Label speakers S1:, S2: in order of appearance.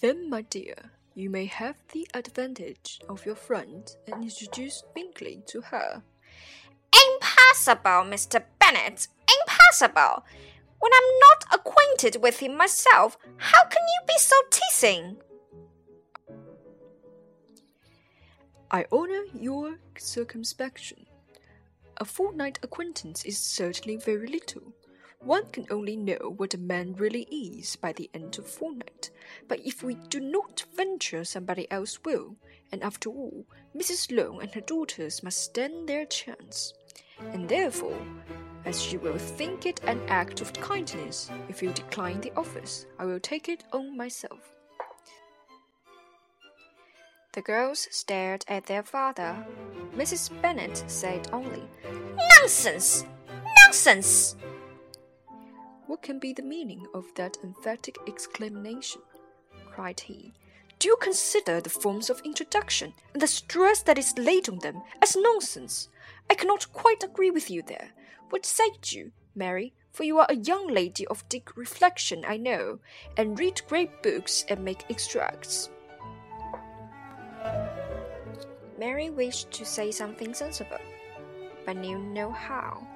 S1: Then, my dear, you may have the advantage of your friend and introduce Bingley to her.
S2: Impossible, Mr. Bennet! Impossible! When I'm not acquainted with him myself, how can you be so teasing?
S1: I honor your circumspection. A fortnight acquaintance is certainly very little. One can only know what a man really is by the end of a fortnight. But if we do not venture, somebody else will, and after all, Mrs. Long and her daughters must stand their chance. And therefore, as you will think it an act of kindness if you decline the office, I will take it on myself.
S2: The girls stared at their father. Mrs. Bennet said only, Nonsense! Nonsense!
S1: What can be the meaning of that emphatic exclamation? cried he. Do you consider the forms of introduction and the stress that is laid on them as nonsense? I cannot quite agree with you there. What say you, Mary? For you are a young lady of deep reflection, I know, and read great books and make extracts.
S2: Mary wished to say something sensible, but knew no how.